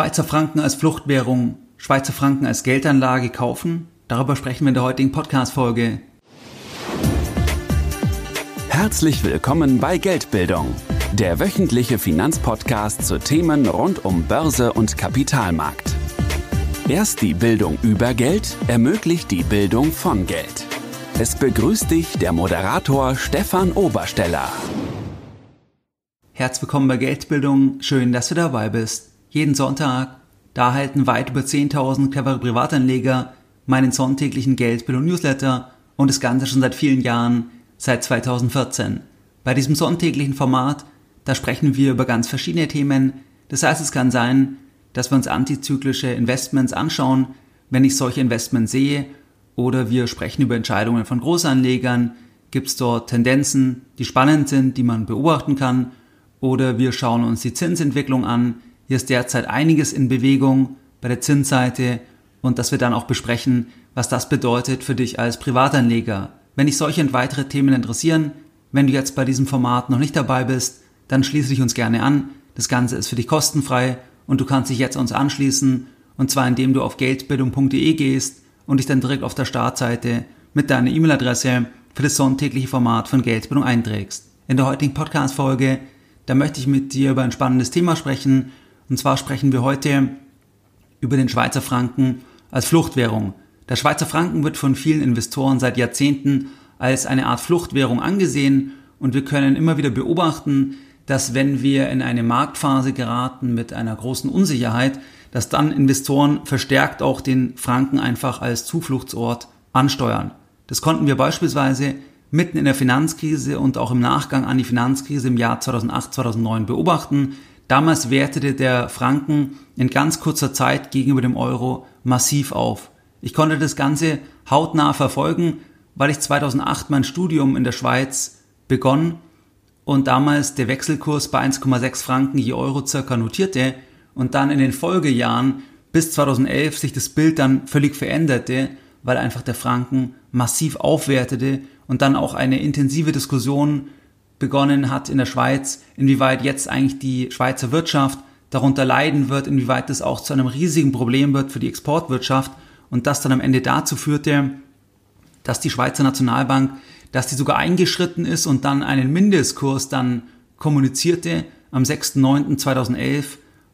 Schweizer Franken als Fluchtwährung, Schweizer Franken als Geldanlage kaufen? Darüber sprechen wir in der heutigen Podcast-Folge. Herzlich willkommen bei Geldbildung, der wöchentliche Finanzpodcast zu Themen rund um Börse und Kapitalmarkt. Erst die Bildung über Geld ermöglicht die Bildung von Geld. Es begrüßt dich der Moderator Stefan Obersteller. Herzlich willkommen bei Geldbildung. Schön, dass du dabei bist. Jeden Sonntag, da erhalten weit über 10.000 clevere Privatanleger meinen sonntäglichen Geldbildung Newsletter und das Ganze schon seit vielen Jahren, seit 2014. Bei diesem sonntäglichen Format, da sprechen wir über ganz verschiedene Themen. Das heißt, es kann sein, dass wir uns antizyklische Investments anschauen, wenn ich solche Investments sehe, oder wir sprechen über Entscheidungen von Großanlegern, gibt es dort Tendenzen, die spannend sind, die man beobachten kann, oder wir schauen uns die Zinsentwicklung an, hier ist derzeit einiges in Bewegung bei der Zinsseite und dass wir dann auch besprechen, was das bedeutet für dich als Privatanleger. Wenn dich solche und weitere Themen interessieren, wenn du jetzt bei diesem Format noch nicht dabei bist, dann schließe dich uns gerne an. Das Ganze ist für dich kostenfrei und du kannst dich jetzt uns anschließen und zwar indem du auf geldbildung.de gehst und dich dann direkt auf der Startseite mit deiner E-Mail-Adresse für das sonntägliche Format von Geldbildung einträgst. In der heutigen Podcast-Folge, da möchte ich mit dir über ein spannendes Thema sprechen und zwar sprechen wir heute über den Schweizer Franken als Fluchtwährung. Der Schweizer Franken wird von vielen Investoren seit Jahrzehnten als eine Art Fluchtwährung angesehen und wir können immer wieder beobachten, dass wenn wir in eine Marktphase geraten mit einer großen Unsicherheit, dass dann Investoren verstärkt auch den Franken einfach als Zufluchtsort ansteuern. Das konnten wir beispielsweise mitten in der Finanzkrise und auch im Nachgang an die Finanzkrise im Jahr 2008, 2009 beobachten. Damals wertete der Franken in ganz kurzer Zeit gegenüber dem Euro massiv auf. Ich konnte das Ganze hautnah verfolgen, weil ich 2008 mein Studium in der Schweiz begonnen und damals der Wechselkurs bei 1,6 Franken je Euro circa notierte und dann in den Folgejahren bis 2011 sich das Bild dann völlig veränderte, weil einfach der Franken massiv aufwertete und dann auch eine intensive Diskussion begonnen hat in der Schweiz, inwieweit jetzt eigentlich die Schweizer Wirtschaft darunter leiden wird, inwieweit das auch zu einem riesigen Problem wird für die Exportwirtschaft und das dann am Ende dazu führte, dass die Schweizer Nationalbank, dass die sogar eingeschritten ist und dann einen Mindestkurs dann kommunizierte am 6.9.2011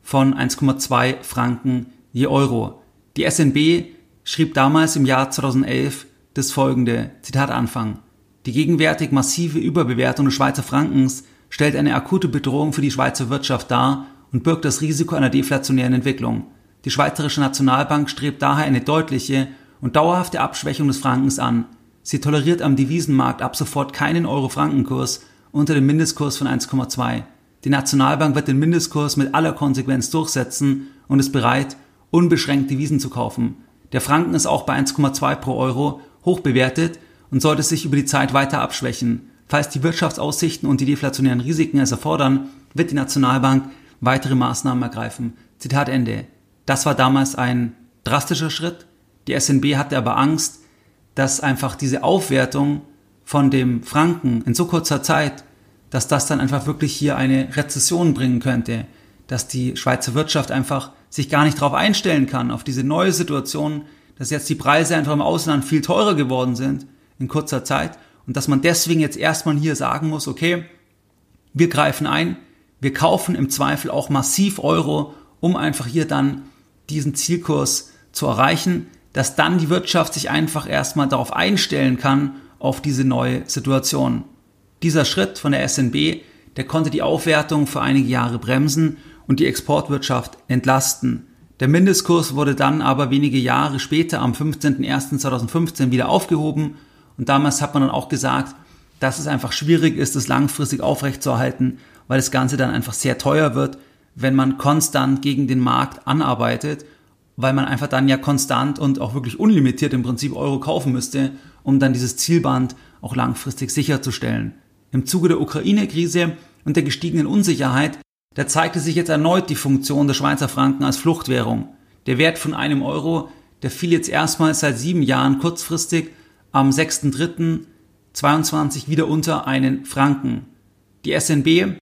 von 1,2 Franken je Euro. Die SNB schrieb damals im Jahr 2011 das folgende, Zitat Anfang. Die gegenwärtig massive Überbewertung des Schweizer Frankens stellt eine akute Bedrohung für die Schweizer Wirtschaft dar und birgt das Risiko einer deflationären Entwicklung. Die Schweizerische Nationalbank strebt daher eine deutliche und dauerhafte Abschwächung des Frankens an. Sie toleriert am Devisenmarkt ab sofort keinen Euro-Frankenkurs unter dem Mindestkurs von 1,2. Die Nationalbank wird den Mindestkurs mit aller Konsequenz durchsetzen und ist bereit, unbeschränkt Devisen zu kaufen. Der Franken ist auch bei 1,2 pro Euro hoch bewertet und sollte sich über die Zeit weiter abschwächen. Falls die Wirtschaftsaussichten und die deflationären Risiken es erfordern, wird die Nationalbank weitere Maßnahmen ergreifen. Zitat Ende. Das war damals ein drastischer Schritt. Die SNB hatte aber Angst, dass einfach diese Aufwertung von dem Franken in so kurzer Zeit, dass das dann einfach wirklich hier eine Rezession bringen könnte, dass die Schweizer Wirtschaft einfach sich gar nicht darauf einstellen kann, auf diese neue Situation, dass jetzt die Preise einfach im Ausland viel teurer geworden sind in kurzer Zeit und dass man deswegen jetzt erstmal hier sagen muss, okay, wir greifen ein, wir kaufen im Zweifel auch massiv Euro, um einfach hier dann diesen Zielkurs zu erreichen, dass dann die Wirtschaft sich einfach erstmal darauf einstellen kann, auf diese neue Situation. Dieser Schritt von der SNB, der konnte die Aufwertung für einige Jahre bremsen und die Exportwirtschaft entlasten. Der Mindestkurs wurde dann aber wenige Jahre später am 15.01.2015 wieder aufgehoben und damals hat man dann auch gesagt, dass es einfach schwierig ist, das langfristig aufrechtzuerhalten, weil das Ganze dann einfach sehr teuer wird, wenn man konstant gegen den Markt anarbeitet, weil man einfach dann ja konstant und auch wirklich unlimitiert im Prinzip Euro kaufen müsste, um dann dieses Zielband auch langfristig sicherzustellen. Im Zuge der Ukraine-Krise und der gestiegenen Unsicherheit, da zeigte sich jetzt erneut die Funktion der Schweizer Franken als Fluchtwährung. Der Wert von einem Euro, der fiel jetzt erstmals seit sieben Jahren kurzfristig am 6.3.22 wieder unter einen Franken. Die SNB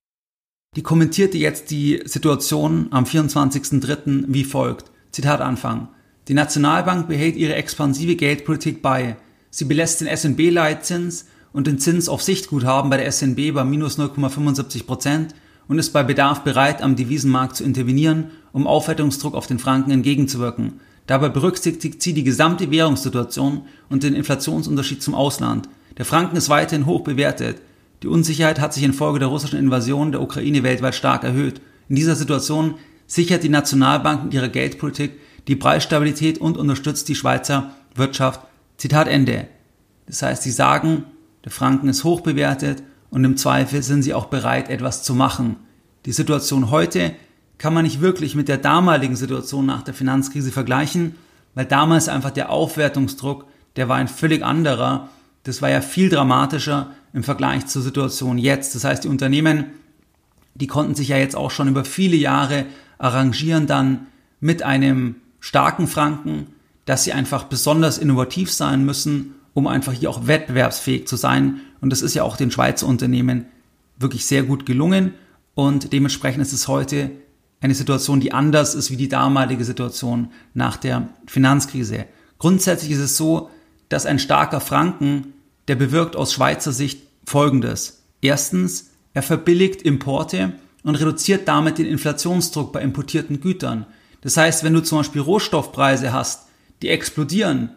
Die kommentierte jetzt die Situation am 24.03. wie folgt. Zitat Anfang. Die Nationalbank behält ihre expansive Geldpolitik bei. Sie belässt den SNB-Leitzins und den Zins auf Sichtguthaben bei der SNB bei minus 0,75 Prozent und ist bei Bedarf bereit, am Devisenmarkt zu intervenieren, um Aufwertungsdruck auf den Franken entgegenzuwirken. Dabei berücksichtigt sie die gesamte Währungssituation und den Inflationsunterschied zum Ausland. Der Franken ist weiterhin hoch bewertet. Die Unsicherheit hat sich infolge der russischen Invasion der Ukraine weltweit stark erhöht. In dieser Situation sichert die Nationalbank mit ihrer Geldpolitik die Preisstabilität und unterstützt die Schweizer Wirtschaft. Zitat Ende. Das heißt, sie sagen, der Franken ist hoch bewertet und im Zweifel sind sie auch bereit, etwas zu machen. Die Situation heute kann man nicht wirklich mit der damaligen Situation nach der Finanzkrise vergleichen, weil damals einfach der Aufwertungsdruck, der war ein völlig anderer. Das war ja viel dramatischer im Vergleich zur Situation jetzt. Das heißt, die Unternehmen, die konnten sich ja jetzt auch schon über viele Jahre arrangieren dann mit einem starken Franken, dass sie einfach besonders innovativ sein müssen, um einfach hier auch wettbewerbsfähig zu sein. Und das ist ja auch den Schweizer Unternehmen wirklich sehr gut gelungen. Und dementsprechend ist es heute eine Situation, die anders ist wie die damalige Situation nach der Finanzkrise. Grundsätzlich ist es so, dass ein starker Franken, der bewirkt aus Schweizer Sicht Folgendes. Erstens, er verbilligt Importe und reduziert damit den Inflationsdruck bei importierten Gütern. Das heißt, wenn du zum Beispiel Rohstoffpreise hast, die explodieren,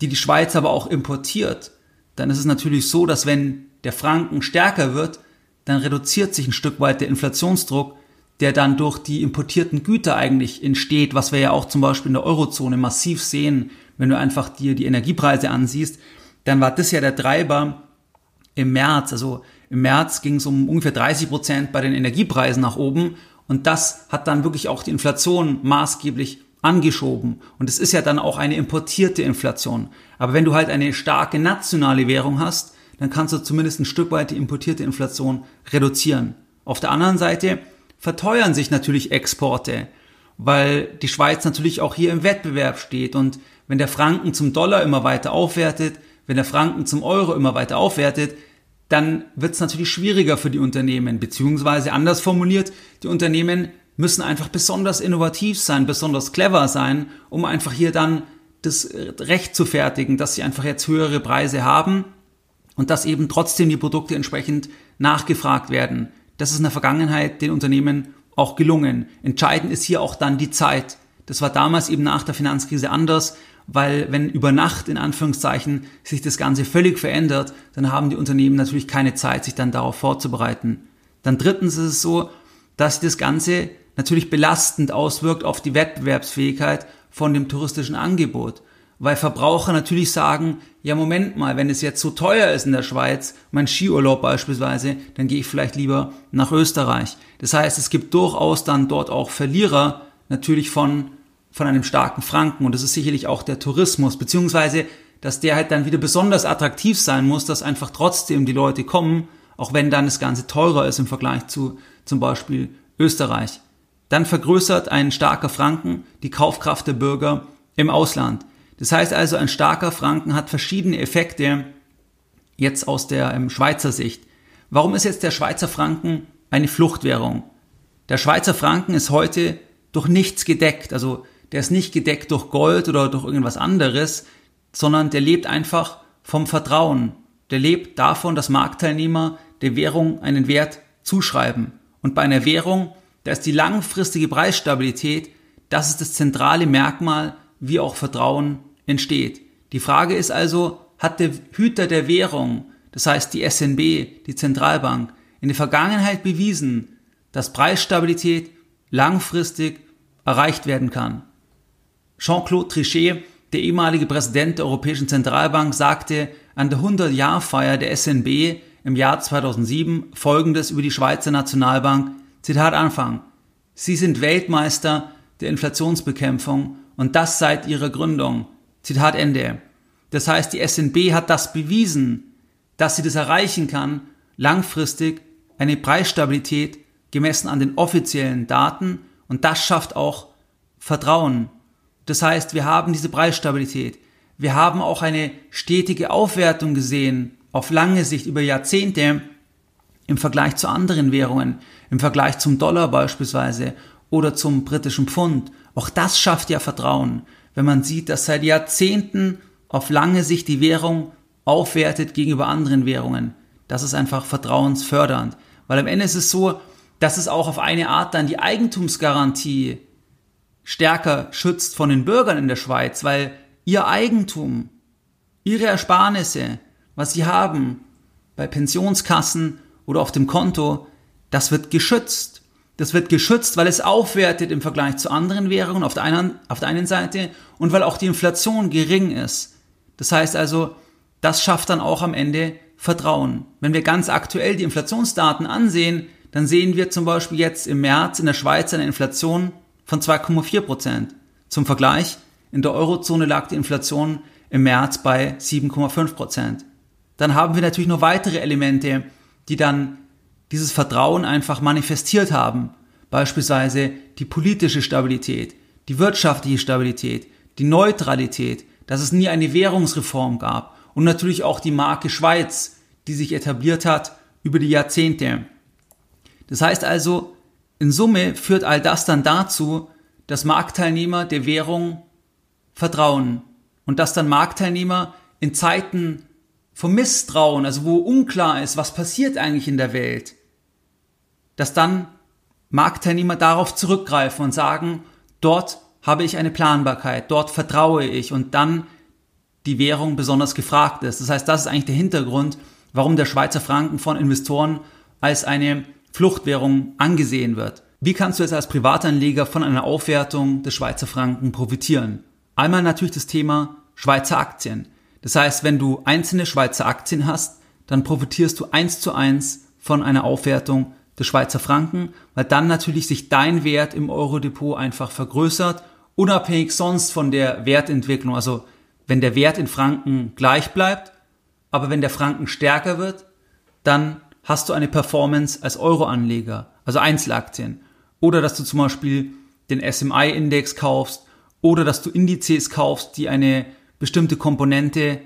die die Schweiz aber auch importiert, dann ist es natürlich so, dass wenn der Franken stärker wird, dann reduziert sich ein Stück weit der Inflationsdruck, der dann durch die importierten Güter eigentlich entsteht, was wir ja auch zum Beispiel in der Eurozone massiv sehen, wenn du einfach dir die Energiepreise ansiehst, dann war das ja der Treiber im März. Also im März ging es um ungefähr 30 Prozent bei den Energiepreisen nach oben und das hat dann wirklich auch die Inflation maßgeblich angeschoben. Und es ist ja dann auch eine importierte Inflation. Aber wenn du halt eine starke nationale Währung hast, dann kannst du zumindest ein Stück weit die importierte Inflation reduzieren. Auf der anderen Seite verteuern sich natürlich Exporte, weil die Schweiz natürlich auch hier im Wettbewerb steht. Und wenn der Franken zum Dollar immer weiter aufwertet, wenn der Franken zum Euro immer weiter aufwertet, dann wird es natürlich schwieriger für die Unternehmen, beziehungsweise anders formuliert, die Unternehmen müssen einfach besonders innovativ sein, besonders clever sein, um einfach hier dann das Recht zu fertigen, dass sie einfach jetzt höhere Preise haben und dass eben trotzdem die Produkte entsprechend nachgefragt werden. Das ist in der Vergangenheit den Unternehmen auch gelungen. Entscheidend ist hier auch dann die Zeit. Das war damals eben nach der Finanzkrise anders, weil wenn über Nacht in Anführungszeichen sich das Ganze völlig verändert, dann haben die Unternehmen natürlich keine Zeit, sich dann darauf vorzubereiten. Dann drittens ist es so, dass das Ganze natürlich belastend auswirkt auf die Wettbewerbsfähigkeit von dem touristischen Angebot. Weil Verbraucher natürlich sagen, ja Moment mal, wenn es jetzt so teuer ist in der Schweiz, mein Skiurlaub beispielsweise, dann gehe ich vielleicht lieber nach Österreich. Das heißt, es gibt durchaus dann dort auch Verlierer natürlich von, von einem starken Franken und das ist sicherlich auch der Tourismus, beziehungsweise dass der halt dann wieder besonders attraktiv sein muss, dass einfach trotzdem die Leute kommen, auch wenn dann das Ganze teurer ist im Vergleich zu zum Beispiel Österreich. Dann vergrößert ein starker Franken die Kaufkraft der Bürger im Ausland. Das heißt also, ein starker Franken hat verschiedene Effekte jetzt aus der ähm, Schweizer Sicht. Warum ist jetzt der Schweizer Franken eine Fluchtwährung? Der Schweizer Franken ist heute durch nichts gedeckt. Also der ist nicht gedeckt durch Gold oder durch irgendwas anderes, sondern der lebt einfach vom Vertrauen. Der lebt davon, dass Marktteilnehmer der Währung einen Wert zuschreiben. Und bei einer Währung da ist die langfristige Preisstabilität, das ist das zentrale Merkmal, wie auch Vertrauen entsteht. Die Frage ist also, hat der Hüter der Währung, das heißt die SNB, die Zentralbank, in der Vergangenheit bewiesen, dass Preisstabilität langfristig erreicht werden kann? Jean-Claude Trichet, der ehemalige Präsident der Europäischen Zentralbank, sagte an der 100-Jahr-Feier der SNB im Jahr 2007 Folgendes über die Schweizer Nationalbank Zitat Anfang. Sie sind Weltmeister der Inflationsbekämpfung und das seit ihrer Gründung. Zitat Ende. Das heißt, die SNB hat das bewiesen, dass sie das erreichen kann, langfristig eine Preisstabilität gemessen an den offiziellen Daten und das schafft auch Vertrauen. Das heißt, wir haben diese Preisstabilität. Wir haben auch eine stetige Aufwertung gesehen auf lange Sicht über Jahrzehnte im Vergleich zu anderen Währungen, im Vergleich zum Dollar beispielsweise oder zum britischen Pfund. Auch das schafft ja Vertrauen, wenn man sieht, dass seit Jahrzehnten auf lange Sicht die Währung aufwertet gegenüber anderen Währungen. Das ist einfach vertrauensfördernd. Weil am Ende ist es so, dass es auch auf eine Art dann die Eigentumsgarantie stärker schützt von den Bürgern in der Schweiz, weil ihr Eigentum, ihre Ersparnisse, was sie haben, bei Pensionskassen oder auf dem Konto, das wird geschützt. Das wird geschützt, weil es aufwertet im Vergleich zu anderen Währungen auf der einen, auf der einen Seite und weil auch die Inflation gering ist. Das heißt also, das schafft dann auch am Ende Vertrauen. Wenn wir ganz aktuell die Inflationsdaten ansehen, dann sehen wir zum Beispiel jetzt im März in der Schweiz eine Inflation von 2,4 Prozent. Zum Vergleich, in der Eurozone lag die Inflation im März bei 7,5 Prozent. Dann haben wir natürlich noch weitere Elemente, die dann dieses Vertrauen einfach manifestiert haben. Beispielsweise die politische Stabilität, die wirtschaftliche Stabilität, die Neutralität, dass es nie eine Währungsreform gab und natürlich auch die Marke Schweiz, die sich etabliert hat über die Jahrzehnte. Das heißt also, in Summe führt all das dann dazu, dass Marktteilnehmer der Währung vertrauen und dass dann Marktteilnehmer in Zeiten vom Misstrauen, also wo unklar ist, was passiert eigentlich in der Welt, dass dann Marktteilnehmer darauf zurückgreifen und sagen, dort habe ich eine Planbarkeit, dort vertraue ich und dann die Währung besonders gefragt ist. Das heißt, das ist eigentlich der Hintergrund, warum der Schweizer Franken von Investoren als eine Fluchtwährung angesehen wird. Wie kannst du jetzt als Privatanleger von einer Aufwertung des Schweizer Franken profitieren? Einmal natürlich das Thema Schweizer Aktien. Das heißt, wenn du einzelne Schweizer Aktien hast, dann profitierst du eins zu eins von einer Aufwertung des Schweizer Franken, weil dann natürlich sich dein Wert im Euro-Depot einfach vergrößert, unabhängig sonst von der Wertentwicklung. Also wenn der Wert in Franken gleich bleibt, aber wenn der Franken stärker wird, dann hast du eine Performance als Euro-Anleger, also Einzelaktien. Oder dass du zum Beispiel den SMI-Index kaufst oder dass du Indizes kaufst, die eine bestimmte Komponente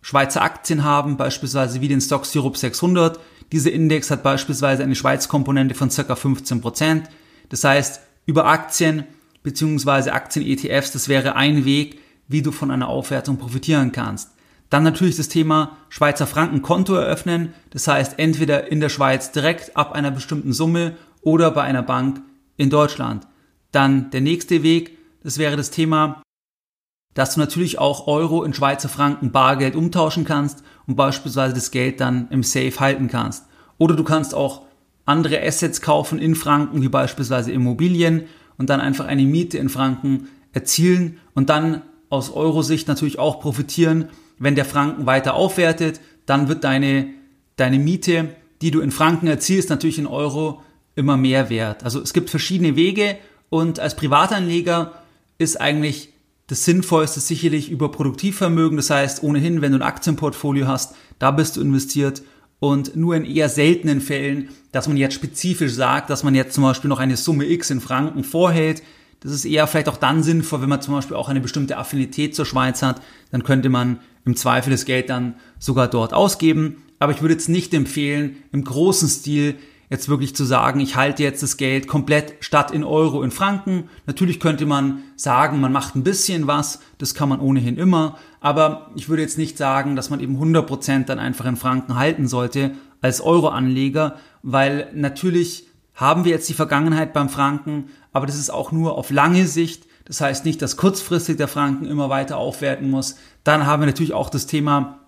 Schweizer Aktien haben, beispielsweise wie den Stocks Europe 600. Dieser Index hat beispielsweise eine Schweiz-Komponente von circa 15 Prozent. Das heißt, über Aktien bzw. Aktien-ETFs, das wäre ein Weg, wie du von einer Aufwertung profitieren kannst. Dann natürlich das Thema Schweizer Franken Konto eröffnen. Das heißt, entweder in der Schweiz direkt ab einer bestimmten Summe oder bei einer Bank in Deutschland. Dann der nächste Weg, das wäre das Thema dass du natürlich auch Euro in Schweizer Franken Bargeld umtauschen kannst und beispielsweise das Geld dann im Safe halten kannst. Oder du kannst auch andere Assets kaufen in Franken, wie beispielsweise Immobilien und dann einfach eine Miete in Franken erzielen und dann aus Euro-Sicht natürlich auch profitieren, wenn der Franken weiter aufwertet, dann wird deine, deine Miete, die du in Franken erzielst, natürlich in Euro immer mehr wert. Also es gibt verschiedene Wege und als Privatanleger ist eigentlich das Sinnvollste ist sicherlich über Produktivvermögen. Das heißt, ohnehin, wenn du ein Aktienportfolio hast, da bist du investiert. Und nur in eher seltenen Fällen, dass man jetzt spezifisch sagt, dass man jetzt zum Beispiel noch eine Summe X in Franken vorhält. Das ist eher vielleicht auch dann sinnvoll, wenn man zum Beispiel auch eine bestimmte Affinität zur Schweiz hat. Dann könnte man im Zweifel das Geld dann sogar dort ausgeben. Aber ich würde jetzt nicht empfehlen, im großen Stil jetzt wirklich zu sagen, ich halte jetzt das Geld komplett statt in Euro in Franken. Natürlich könnte man sagen, man macht ein bisschen was, das kann man ohnehin immer, aber ich würde jetzt nicht sagen, dass man eben 100% dann einfach in Franken halten sollte als Euro-Anleger, weil natürlich haben wir jetzt die Vergangenheit beim Franken, aber das ist auch nur auf lange Sicht. Das heißt nicht, dass kurzfristig der Franken immer weiter aufwerten muss. Dann haben wir natürlich auch das Thema,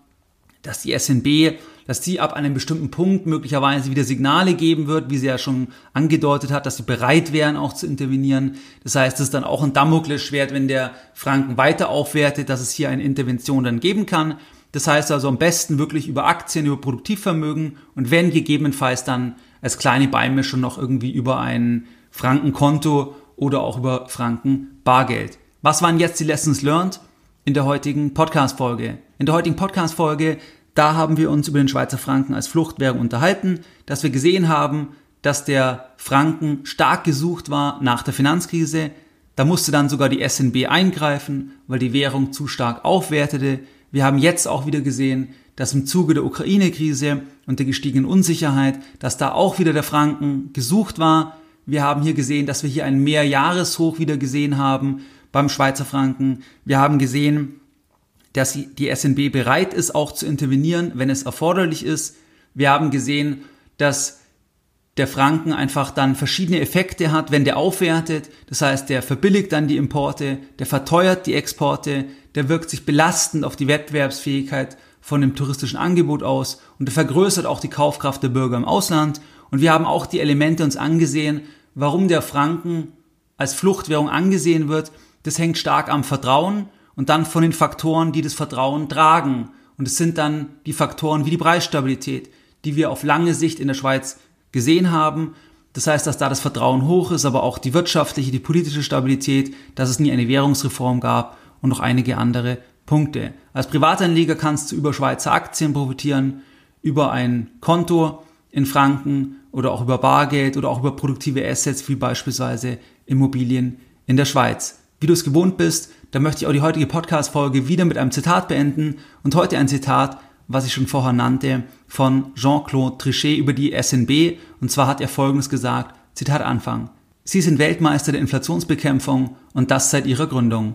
dass die SNB dass sie ab einem bestimmten Punkt möglicherweise wieder Signale geben wird, wie sie ja schon angedeutet hat, dass sie bereit wären auch zu intervenieren. Das heißt, es ist dann auch ein Damoklesschwert, wenn der Franken weiter aufwertet, dass es hier eine Intervention dann geben kann. Das heißt also am besten wirklich über Aktien, über Produktivvermögen und wenn gegebenenfalls dann als kleine Beimischung noch irgendwie über ein Frankenkonto oder auch über Franken Bargeld. Was waren jetzt die Lessons learned in der heutigen Podcast-Folge? In der heutigen Podcast-Folge da haben wir uns über den Schweizer Franken als Fluchtwährung unterhalten, dass wir gesehen haben, dass der Franken stark gesucht war nach der Finanzkrise. Da musste dann sogar die SNB eingreifen, weil die Währung zu stark aufwertete. Wir haben jetzt auch wieder gesehen, dass im Zuge der Ukraine-Krise und der gestiegenen Unsicherheit, dass da auch wieder der Franken gesucht war. Wir haben hier gesehen, dass wir hier einen Mehrjahreshoch wieder gesehen haben beim Schweizer Franken. Wir haben gesehen, dass die SNB bereit ist, auch zu intervenieren, wenn es erforderlich ist. Wir haben gesehen, dass der Franken einfach dann verschiedene Effekte hat, wenn der aufwertet. Das heißt, der verbilligt dann die Importe, der verteuert die Exporte, der wirkt sich belastend auf die Wettbewerbsfähigkeit von dem touristischen Angebot aus und der vergrößert auch die Kaufkraft der Bürger im Ausland. Und wir haben auch die Elemente uns angesehen, warum der Franken als Fluchtwährung angesehen wird. Das hängt stark am Vertrauen und dann von den Faktoren, die das Vertrauen tragen. Und es sind dann die Faktoren wie die Preisstabilität, die wir auf lange Sicht in der Schweiz gesehen haben. Das heißt, dass da das Vertrauen hoch ist, aber auch die wirtschaftliche, die politische Stabilität, dass es nie eine Währungsreform gab und noch einige andere Punkte. Als Privatanleger kannst du über Schweizer Aktien profitieren, über ein Konto in Franken oder auch über Bargeld oder auch über produktive Assets wie beispielsweise Immobilien in der Schweiz. Wie du es gewohnt bist, da möchte ich auch die heutige Podcast-Folge wieder mit einem Zitat beenden und heute ein Zitat, was ich schon vorher nannte, von Jean-Claude Trichet über die SNB. Und zwar hat er Folgendes gesagt, Zitat Anfang. Sie sind Weltmeister der Inflationsbekämpfung und das seit ihrer Gründung.